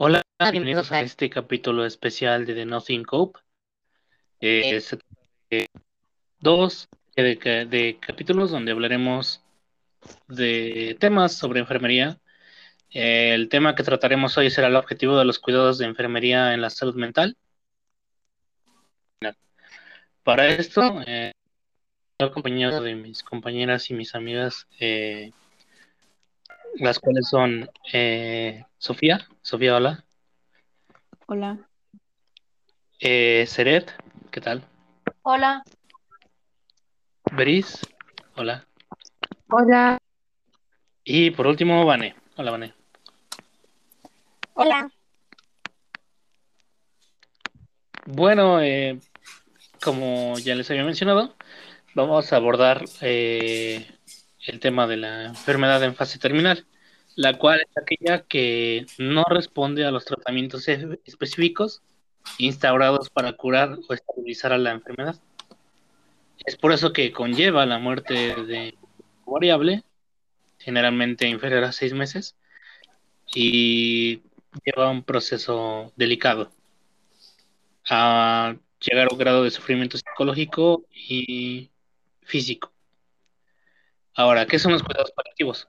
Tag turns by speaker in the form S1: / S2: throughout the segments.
S1: Hola, bienvenidos a este capítulo especial de The Nothing Cope. Eh, es eh, dos de, de capítulos donde hablaremos de temas sobre enfermería. Eh, el tema que trataremos hoy será el objetivo de los cuidados de enfermería en la salud mental. Para esto, eh, acompañado de mis compañeras y mis amigas, eh, las cuales son eh, Sofía. Sofía, hola.
S2: Hola.
S1: Eh, Seret, ¿qué tal?
S3: Hola.
S1: Beris, hola.
S3: Hola.
S1: Y por último, Vane. Hola, Vane.
S3: Hola.
S1: Bueno, eh, como ya les había mencionado, vamos a abordar eh, el tema de la enfermedad en fase terminal, la cual es aquella que no responde a los tratamientos e- específicos instaurados para curar o estabilizar a la enfermedad. Es por eso que conlleva la muerte de variable, generalmente inferior a seis meses, y lleva un proceso delicado a llegar a un grado de sufrimiento psicológico y físico. Ahora, ¿qué son los cuidados paliativos?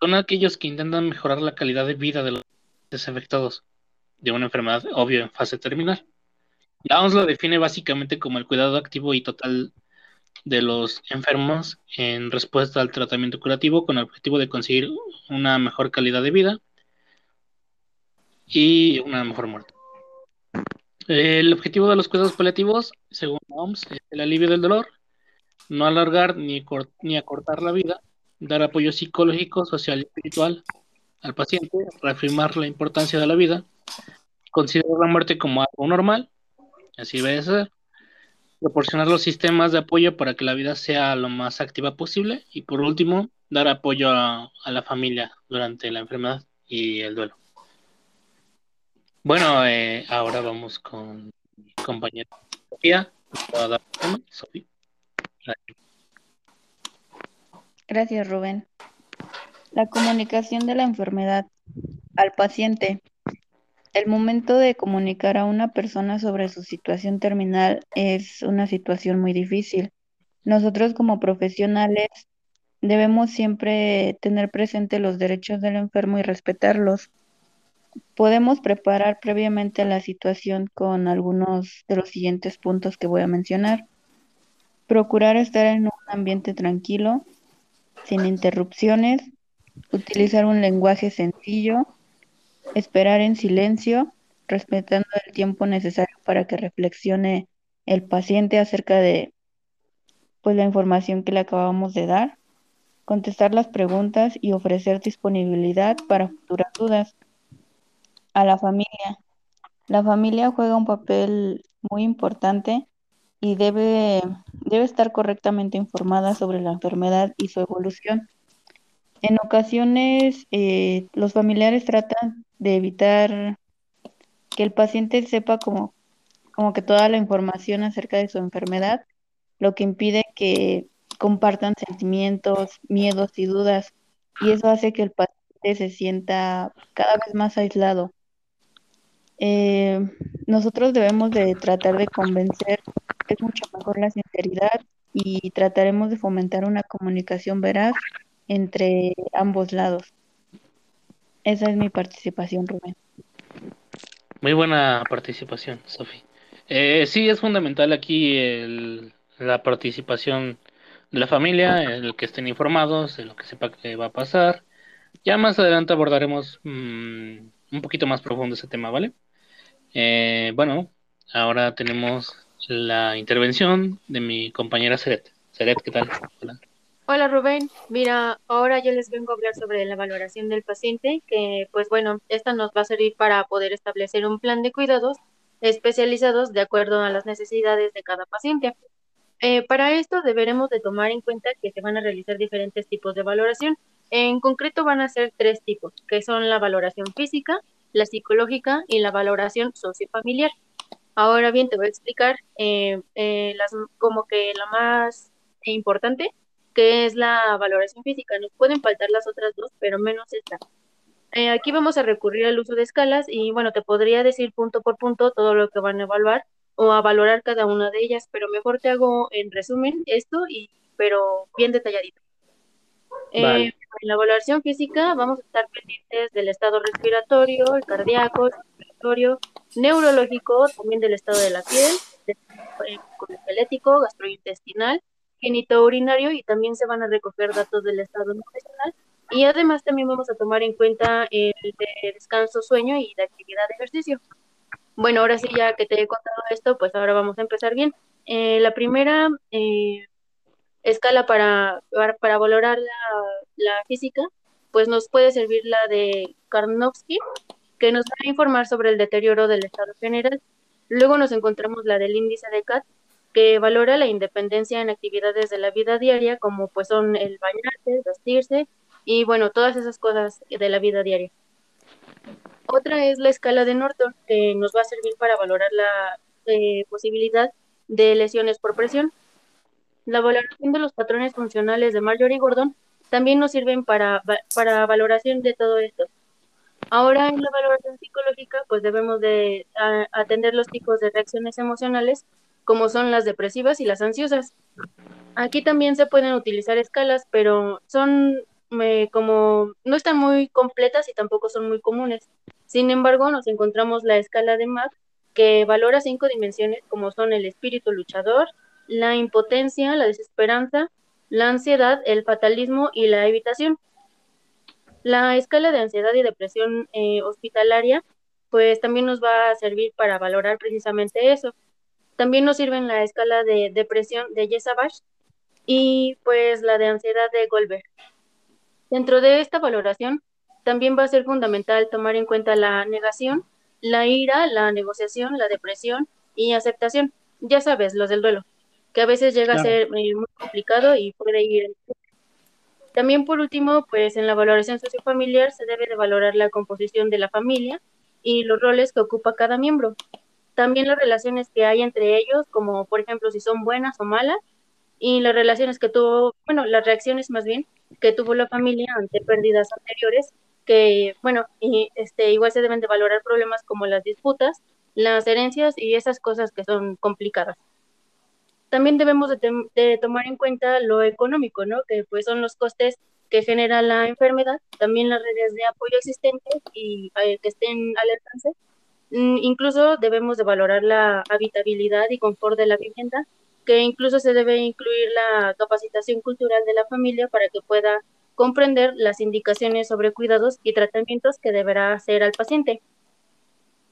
S1: Son aquellos que intentan mejorar la calidad de vida de los afectados de una enfermedad, obvio, en fase terminal. La OMS lo define básicamente como el cuidado activo y total de los enfermos en respuesta al tratamiento curativo con el objetivo de conseguir una mejor calidad de vida y una mejor muerte. El objetivo de los cuidados paliativos, según la OMS, es el alivio del dolor, no alargar ni, ni acortar la vida, dar apoyo psicológico, social y espiritual al paciente, reafirmar la importancia de la vida, considerar la muerte como algo normal, así debe ser, proporcionar los sistemas de apoyo para que la vida sea lo más activa posible y por último, dar apoyo a, a la familia durante la enfermedad y el duelo. Bueno, eh, ahora vamos con mi compañera Sofía. Sofía.
S2: Gracias, Rubén. La comunicación de la enfermedad al paciente. El momento de comunicar a una persona sobre su situación terminal es una situación muy difícil. Nosotros como profesionales debemos siempre tener presente los derechos del enfermo y respetarlos. Podemos preparar previamente la situación con algunos de los siguientes puntos que voy a mencionar. Procurar estar en un ambiente tranquilo, sin interrupciones, utilizar un lenguaje sencillo, esperar en silencio, respetando el tiempo necesario para que reflexione el paciente acerca de pues la información que le acabamos de dar, contestar las preguntas y ofrecer disponibilidad para futuras dudas. A la familia. La familia juega un papel muy importante y debe, debe estar correctamente informada sobre la enfermedad y su evolución. En ocasiones, eh, los familiares tratan de evitar que el paciente sepa como, como que toda la información acerca de su enfermedad, lo que impide que compartan sentimientos, miedos y dudas, y eso hace que el paciente se sienta cada vez más aislado. Eh, nosotros debemos de tratar de convencer es mucho mejor la sinceridad y trataremos de fomentar una comunicación veraz entre ambos lados. Esa es mi participación, Rubén.
S1: Muy buena participación, Sofi. Eh, sí, es fundamental aquí el- la participación de la familia, el que estén informados de lo que sepa que va a pasar. Ya más adelante abordaremos mm, un poquito más profundo ese tema, ¿vale? Eh, bueno, ahora tenemos la intervención de mi compañera Seret. Seret, ¿qué tal? Hola.
S3: Hola Rubén, mira, ahora yo les vengo a hablar sobre la valoración del paciente, que pues bueno, esta nos va a servir para poder establecer un plan de cuidados especializados de acuerdo a las necesidades de cada paciente. Eh, para esto deberemos de tomar en cuenta que se van a realizar diferentes tipos de valoración. En concreto van a ser tres tipos, que son la valoración física, la psicológica y la valoración sociofamiliar. Ahora bien, te voy a explicar eh, eh, las, como que la más importante, que es la valoración física. Nos pueden faltar las otras dos, pero menos esta. Eh, aquí vamos a recurrir al uso de escalas y bueno, te podría decir punto por punto todo lo que van a evaluar o a valorar cada una de ellas, pero mejor te hago en resumen esto y pero bien detalladito.
S1: Vale.
S3: Eh, en la evaluación física vamos a estar pendientes del estado respiratorio, el cardíaco, el respiratorio, neurológico, también del estado de la piel, esquelético, gastrointestinal, genitourinario y también se van a recoger datos del estado nutricional y además también vamos a tomar en cuenta el de descanso, sueño y de actividad de ejercicio. Bueno, ahora sí, ya que te he contado esto, pues ahora vamos a empezar bien. Eh, la primera eh, escala para, para valorar la, la, física, pues nos puede servir la de Karnowski, que nos va a informar sobre el deterioro del estado general. Luego nos encontramos la del índice de CAT, que valora la independencia en actividades de la vida diaria, como pues son el bañarse, vestirse, y bueno, todas esas cosas de la vida diaria. Otra es la escala de Norton, que nos va a servir para valorar la eh, posibilidad de lesiones por presión. La valoración de los patrones funcionales de Marjorie Gordon también nos sirven para, para valoración de todo esto. Ahora en la valoración psicológica, pues debemos de atender los tipos de reacciones emocionales, como son las depresivas y las ansiosas. Aquí también se pueden utilizar escalas, pero son como no están muy completas y tampoco son muy comunes. Sin embargo, nos encontramos la escala de MAC que valora cinco dimensiones como son el espíritu luchador, la impotencia, la desesperanza, la ansiedad, el fatalismo y la evitación. La escala de ansiedad y depresión eh, hospitalaria pues también nos va a servir para valorar precisamente eso. También nos sirve en la escala de depresión de Yesabash y pues la de ansiedad de Goldberg. Dentro de esta valoración, también va a ser fundamental tomar en cuenta la negación, la ira, la negociación, la depresión y aceptación. Ya sabes, los del duelo, que a veces llega claro. a ser muy complicado y puede ir. También por último, pues en la valoración sociofamiliar se debe de valorar la composición de la familia y los roles que ocupa cada miembro. También las relaciones que hay entre ellos, como por ejemplo si son buenas o malas, y las relaciones que tuvo, bueno, las reacciones más bien que tuvo la familia ante pérdidas anteriores, que, bueno, y, este, igual se deben de valorar problemas como las disputas, las herencias y esas cosas que son complicadas. También debemos de, tomar en cuenta lo económico, ¿no? Que pues son los costes que genera la enfermedad, también las redes de apoyo existentes y eh, que estén al alcance. Mm, incluso debemos de valorar la habitabilidad y confort de la vivienda, que incluso se debe incluir la capacitación cultural de la familia para que pueda comprender las indicaciones sobre cuidados y tratamientos que deberá hacer al paciente.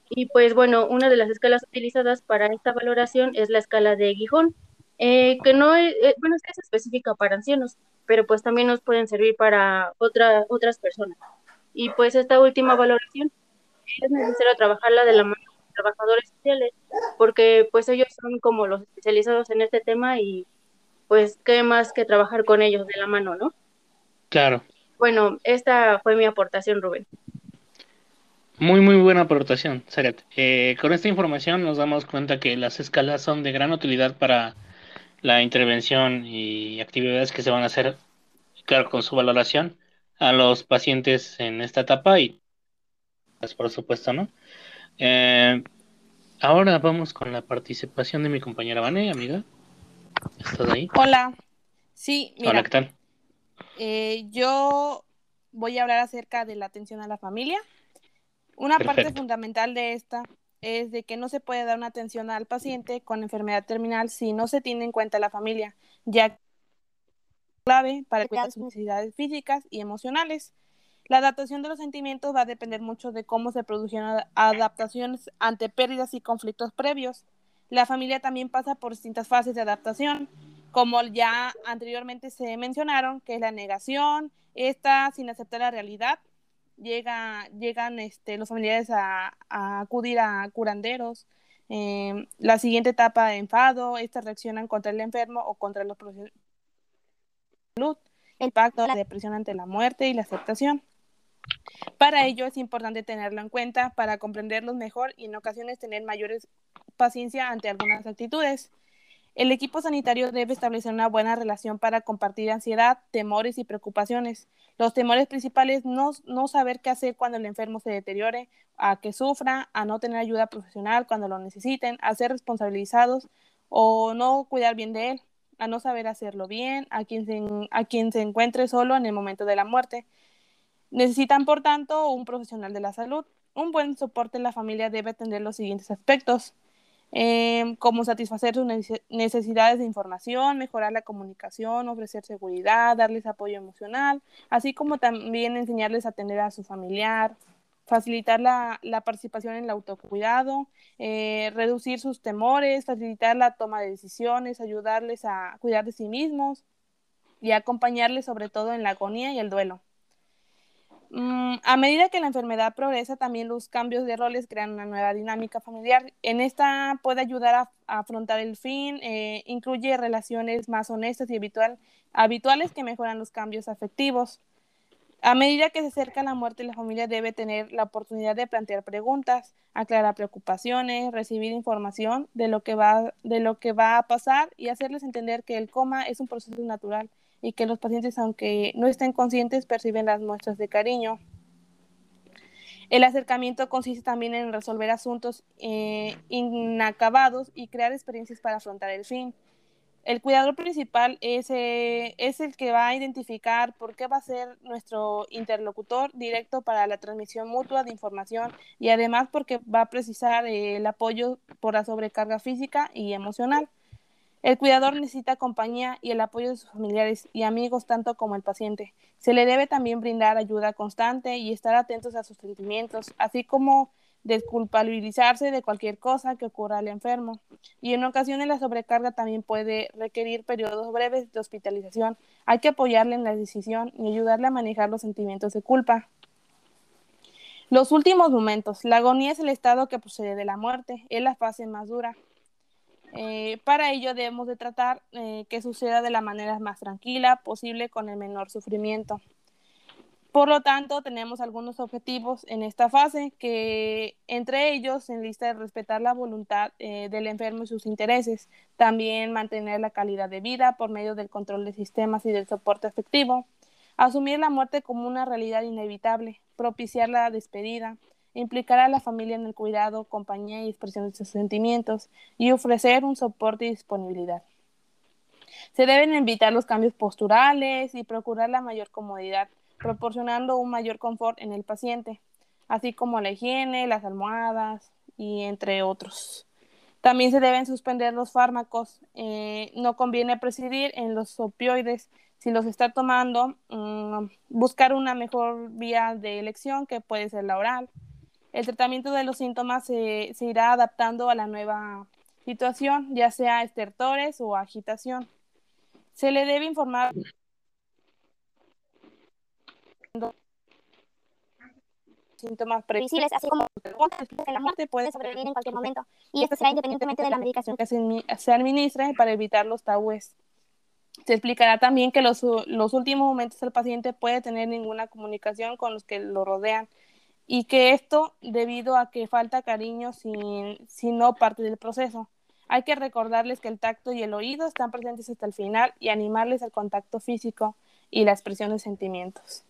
S3: Y pues bueno, una de las escalas utilizadas para esta valoración es la escala de Gijón, eh, que no es, eh, bueno, es que es específica para ancianos, pero pues también nos pueden servir para otra, otras personas. Y pues esta última valoración es necesario trabajarla de la mano de trabajadores sociales, porque pues ellos son como los especializados en este tema y pues qué más que trabajar con ellos de la mano, ¿no?
S1: Claro.
S3: Bueno, esta fue mi aportación, Rubén.
S1: Muy, muy buena aportación, Saret. Eh, con esta información nos damos cuenta que las escalas son de gran utilidad para la intervención y actividades que se van a hacer, claro, con su valoración a los pacientes en esta etapa y, pues, por supuesto, ¿no? Eh, ahora vamos con la participación de mi compañera Vane, amiga. ¿Estás ahí?
S4: Hola. Sí, mira.
S1: Hola, ¿qué tal?
S4: Eh, yo voy a hablar acerca de la atención a la familia. Una Perfecto. parte fundamental de esta es de que no se puede dar una atención al paciente con enfermedad terminal si no se tiene en cuenta la familia, ya que es clave para cuidar sus necesidades físicas y emocionales. La adaptación de los sentimientos va a depender mucho de cómo se produjeron adaptaciones ante pérdidas y conflictos previos. La familia también pasa por distintas fases de adaptación, como ya anteriormente se mencionaron, que es la negación, esta sin aceptar la realidad, llega, llegan este, los familiares a, a acudir a curanderos. Eh, la siguiente etapa de enfado, estas reaccionan contra el enfermo o contra los procesos de salud, el pacto, la depresión ante la muerte y la aceptación. Para ello es importante tenerlo en cuenta para comprenderlos mejor y en ocasiones tener mayores paciencia ante algunas actitudes. El equipo sanitario debe establecer una buena relación para compartir ansiedad, temores y preocupaciones. Los temores principales no, no saber qué hacer cuando el enfermo se deteriore, a que sufra, a no tener ayuda profesional cuando lo necesiten, a ser responsabilizados o no cuidar bien de él, a no saber hacerlo bien, a quien se, a quien se encuentre solo en el momento de la muerte. Necesitan, por tanto, un profesional de la salud. Un buen soporte en la familia debe atender los siguientes aspectos eh, como satisfacer sus necesidades de información, mejorar la comunicación, ofrecer seguridad, darles apoyo emocional, así como también enseñarles a atender a su familiar, facilitar la, participación en el autocuidado, eh, reducir sus temores, facilitar la toma de decisiones, ayudarles a cuidar de sí mismos y acompañarles sobre todo en la agonía y el duelo. Mm, a medida que la enfermedad progresa, también los cambios de roles crean una nueva dinámica familiar. En esta puede ayudar a, afrontar el fin, eh, incluye relaciones más honestas y habituales que mejoran los cambios afectivos. A medida que se acerca la muerte, la familia debe tener la oportunidad de plantear preguntas, aclarar preocupaciones, recibir información de lo que va, de lo que va a pasar y hacerles entender que el coma es un proceso natural y que los pacientes, aunque no estén conscientes, perciben las muestras de cariño. El acercamiento consiste también en resolver asuntos eh, inacabados y crear experiencias para afrontar el fin. El cuidador principal es, eh, es, el que va a identificar por qué va a ser nuestro interlocutor directo para la transmisión mutua de información y además porque va a precisar eh, el apoyo por la sobrecarga física y emocional. El cuidador necesita compañía y el apoyo de sus familiares y amigos tanto como el paciente. Se le debe también brindar ayuda constante y estar atentos a sus sentimientos, así como desculpabilizarse de cualquier cosa que ocurra al enfermo. Y en ocasiones la sobrecarga también puede requerir periodos breves de hospitalización. Hay que apoyarle en la decisión y ayudarle a manejar los sentimientos de culpa. Los últimos momentos. La agonía es el estado que procede de la muerte. Es la fase más dura. Eh, para ello debemos de tratar eh, que suceda de la manera más tranquila posible con el menor sufrimiento. Por lo tanto, tenemos algunos objetivos en esta fase, que entre ellos en lista de respetar la voluntad eh, del enfermo y sus intereses, también mantener la calidad de vida por medio del control de sistemas y del soporte efectivo, asumir la muerte como una realidad inevitable, propiciar la despedida, implicar a la familia en el cuidado, compañía y expresión de sus sentimientos y ofrecer un soporte y disponibilidad. Se deben evitar los cambios posturales y procurar la mayor comodidad, proporcionando un mayor confort en el paciente, así como la higiene, las almohadas y entre otros. También se deben suspender los fármacos. Eh, no conviene presidir en los opioides. Si los está tomando, mm, buscar una mejor vía de elección que puede ser la oral el tratamiento de los síntomas se, irá adaptando a la nueva situación, ya sea estertores o agitación. Se le debe informar síntomas previsibles, así como la muerte puede sobrevivir en cualquier momento, y esto será independientemente de la medicación que se, administre para evitar los tabúes. Se explicará también que los, los últimos momentos del paciente puede tener ninguna comunicación con los que lo rodean, y que esto debido a que falta cariño sin, si no parte del proceso. Hay que recordarles que el tacto y el oído están presentes hasta el final y animarles al contacto físico y la expresión de sentimientos.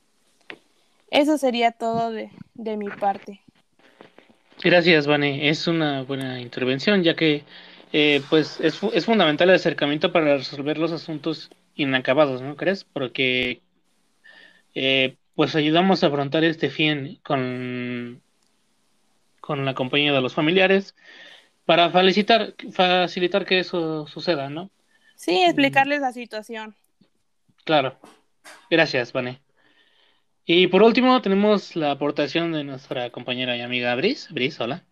S4: Eso sería todo de, de mi parte.
S1: Gracias, Vane. Es una buena intervención, ya que eh, pues es, es, fundamental el acercamiento para resolver los asuntos inacabados, ¿no crees? Porque eh, pues ayudamos a afrontar este fin con, con la compañía de los familiares para facilitar, facilitar que eso suceda, ¿no?
S4: Sí, explicarles la situación.
S1: Claro. Gracias, Vane. Y por último tenemos la aportación de nuestra compañera y amiga Bris. Bris, hola.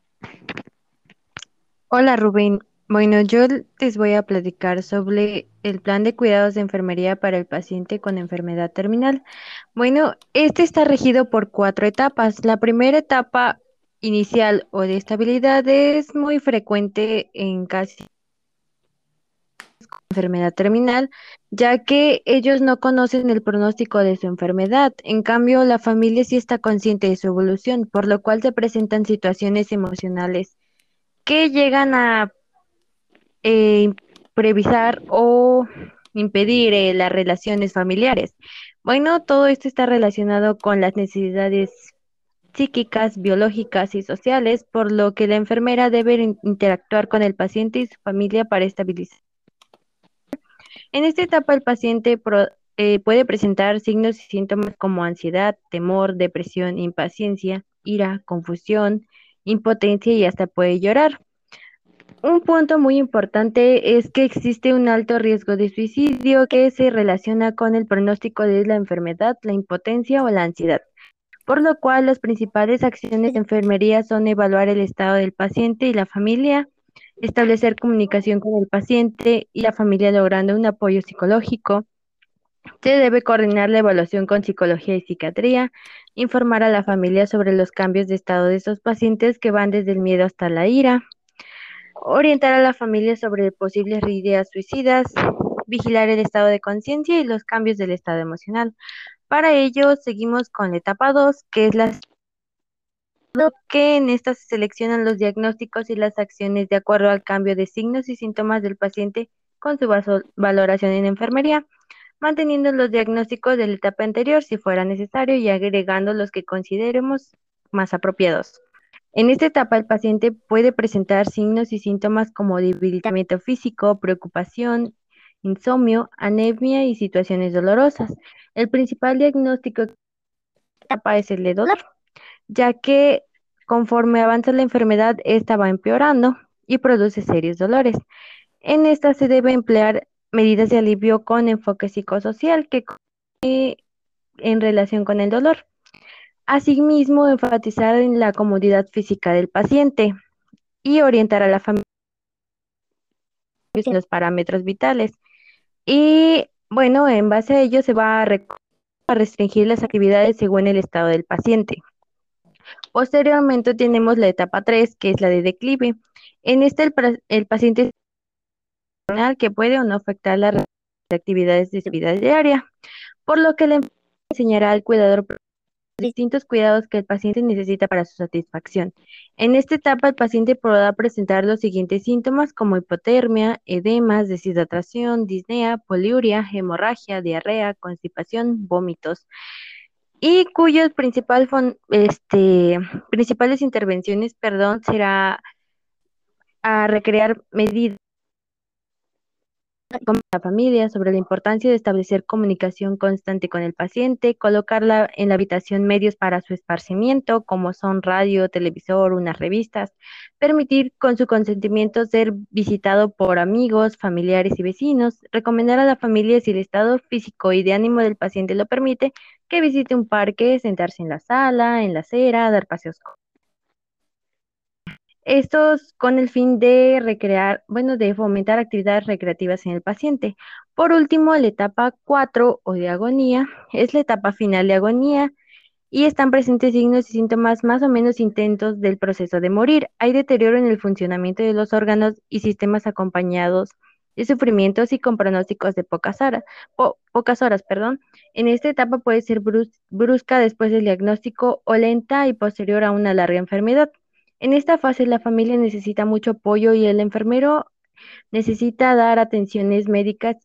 S5: Hola, Rubén. Bueno, yo les voy a platicar sobre el plan de cuidados de enfermería para el paciente con enfermedad terminal. Bueno, este está regido por cuatro etapas. La primera etapa inicial o de estabilidad es muy frecuente en casi enfermedad terminal, ya que ellos no conocen el pronóstico de su enfermedad. En cambio, la familia sí está consciente de su evolución, por lo cual se presentan situaciones emocionales que llegan a eh, previsar o impedir eh, las relaciones familiares. Bueno, todo esto está relacionado con las necesidades psíquicas, biológicas y sociales, por lo que la enfermera debe interactuar con el paciente y su familia para estabilizar. En esta etapa el paciente eh, puede presentar signos y síntomas como ansiedad, temor, depresión, impaciencia, ira, confusión, impotencia y hasta puede llorar. Un punto muy importante es que existe un alto riesgo de suicidio que se relaciona con el pronóstico de la enfermedad, la impotencia o la ansiedad por lo cual las principales acciones de enfermería son evaluar el estado del paciente y la familia, establecer comunicación con el paciente y la familia logrando un apoyo psicológico. Se debe coordinar la evaluación con psicología y psiquiatría, informar a la familia sobre los cambios de estado de esos pacientes que van desde el miedo hasta la ira, orientar a la familia sobre posibles ideas suicidas, vigilar el estado de conciencia y los cambios del estado emocional, para ello, seguimos con la etapa 2, que es la que en esta se seleccionan los diagnósticos y las acciones de acuerdo al cambio de signos y síntomas del paciente con su valoración en enfermería, manteniendo los diagnósticos de la etapa anterior si fuera necesario y agregando los que consideremos más apropiados. En esta etapa el paciente puede presentar signos y síntomas como debilitamiento físico, preocupación, insomnio, anemia y situaciones dolorosas. El principal diagnóstico de esta etapa es el de dolor, ya que conforme avanza la enfermedad, esta va empeorando y produce serios dolores. En esta se debe emplear medidas de alivio con enfoque psicosocial que en relación con el dolor. Asimismo, enfatizar en la comodidad física del paciente y orientar a la familia en los parámetros vitales. Y bueno, en base a ello se va a, restringir las actividades según el estado del paciente. Posteriormente tenemos la etapa 3, que es la de declive. En esta el, el paciente que puede o no afectar las actividades de vida diaria, por lo que le enseñará al cuidador distintos cuidados que el paciente necesita para su satisfacción. En esta etapa, el paciente podrá presentar los siguientes síntomas como hipotermia, edemas, deshidratación, disnea, poliuria, hemorragia, diarrea, constipación, vómitos, y principal, este, principales intervenciones perdón, será a recrear medidas con la familia sobre la importancia de establecer comunicación constante con el paciente, colocarla en la habitación medios para su esparcimiento, como son radio, televisor, unas revistas, permitir con su consentimiento ser visitado por amigos, familiares y vecinos, recomendar a la familia si el estado físico y de ánimo del paciente lo permite, que visite un parque, sentarse en la sala, en la acera, dar paseos estos con el fin de recrear, bueno, de fomentar actividades recreativas en el paciente. Por último, la etapa 4 o de agonía es la etapa final de agonía y están presentes signos y síntomas más o menos intentos del proceso de morir. Hay deterioro en el funcionamiento de los órganos y sistemas acompañados de sufrimientos y con pronósticos de pocas horas, pocas horas, perdón. En esta etapa puede ser brusca después del diagnóstico o lenta y posterior a una larga enfermedad. En esta fase la familia necesita mucho apoyo y el enfermero necesita dar atenciones médicas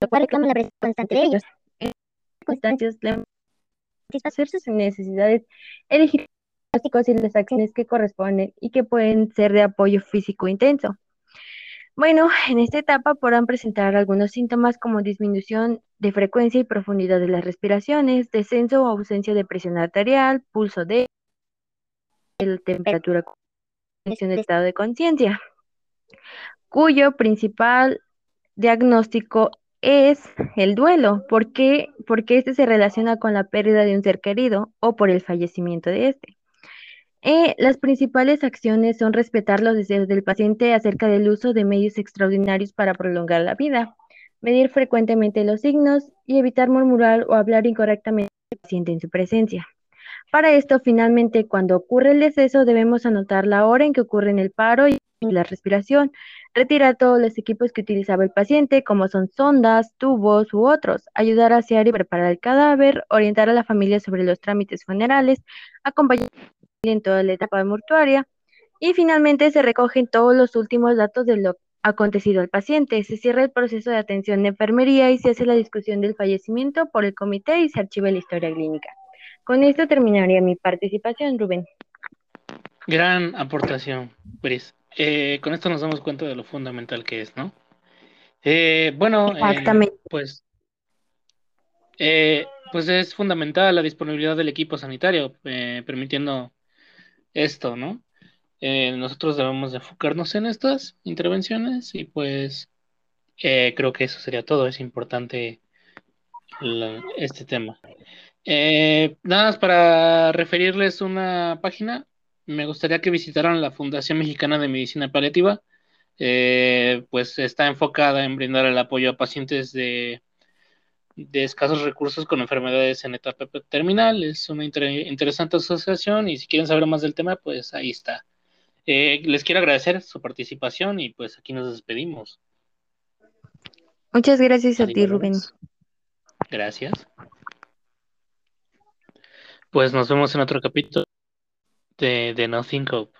S5: lo cual reclama la presencia constante de ellos. En circunstancias, satisfacer sus necesidades, elegir los y las acciones que corresponden y que pueden ser de apoyo físico intenso. Bueno, en esta etapa podrán presentar algunos síntomas como disminución de frecuencia y profundidad de las respiraciones, descenso o ausencia de presión arterial, pulso de temperatura, de estado de conciencia, cuyo principal diagnóstico es el duelo. ¿Por qué? Porque este se relaciona con la pérdida de un ser querido o por el fallecimiento de este. Eh, las principales acciones son respetar los deseos del paciente acerca del uso de medios extraordinarios para prolongar la vida, medir frecuentemente los signos y evitar murmurar o hablar incorrectamente al paciente en su presencia. Para esto, finalmente, cuando ocurre el deceso, debemos anotar la hora en que ocurre el paro y la respiración, retirar todos los equipos que utilizaba el paciente, como son sondas, tubos u otros, ayudar a asear y preparar el cadáver, orientar a la familia sobre los trámites funerales, acompañar en toda la etapa mortuaria Y finalmente se recogen todos los últimos datos de lo acontecido al paciente. Se cierra el proceso de atención de enfermería y se hace la discusión del fallecimiento por el comité y se archiva la historia clínica. Con esto terminaría mi participación, Rubén.
S1: Gran aportación, Bris. Eh, con esto nos damos cuenta de lo fundamental que es, ¿no? Eh, bueno, eh, pues, pues es fundamental la disponibilidad del equipo sanitario, permitiendo esto, ¿no? nosotros debemos enfocarnos en estas intervenciones y pues creo que eso sería todo. Es importante este tema. nada más para referirles una página me gustaría que visitaran la Fundación Mexicana de Medicina Paliativa. Eh, pues está enfocada en brindar el apoyo a pacientes de, de escasos recursos con enfermedades en etapa terminal. Es una interesante asociación y si quieren saber más del tema, pues ahí está. Eh, les quiero agradecer su participación y pues aquí nos despedimos.
S5: Muchas gracias a ti, Rubén.
S1: Gracias. Pues nos vemos en otro capítulo de, de Nothing Hope.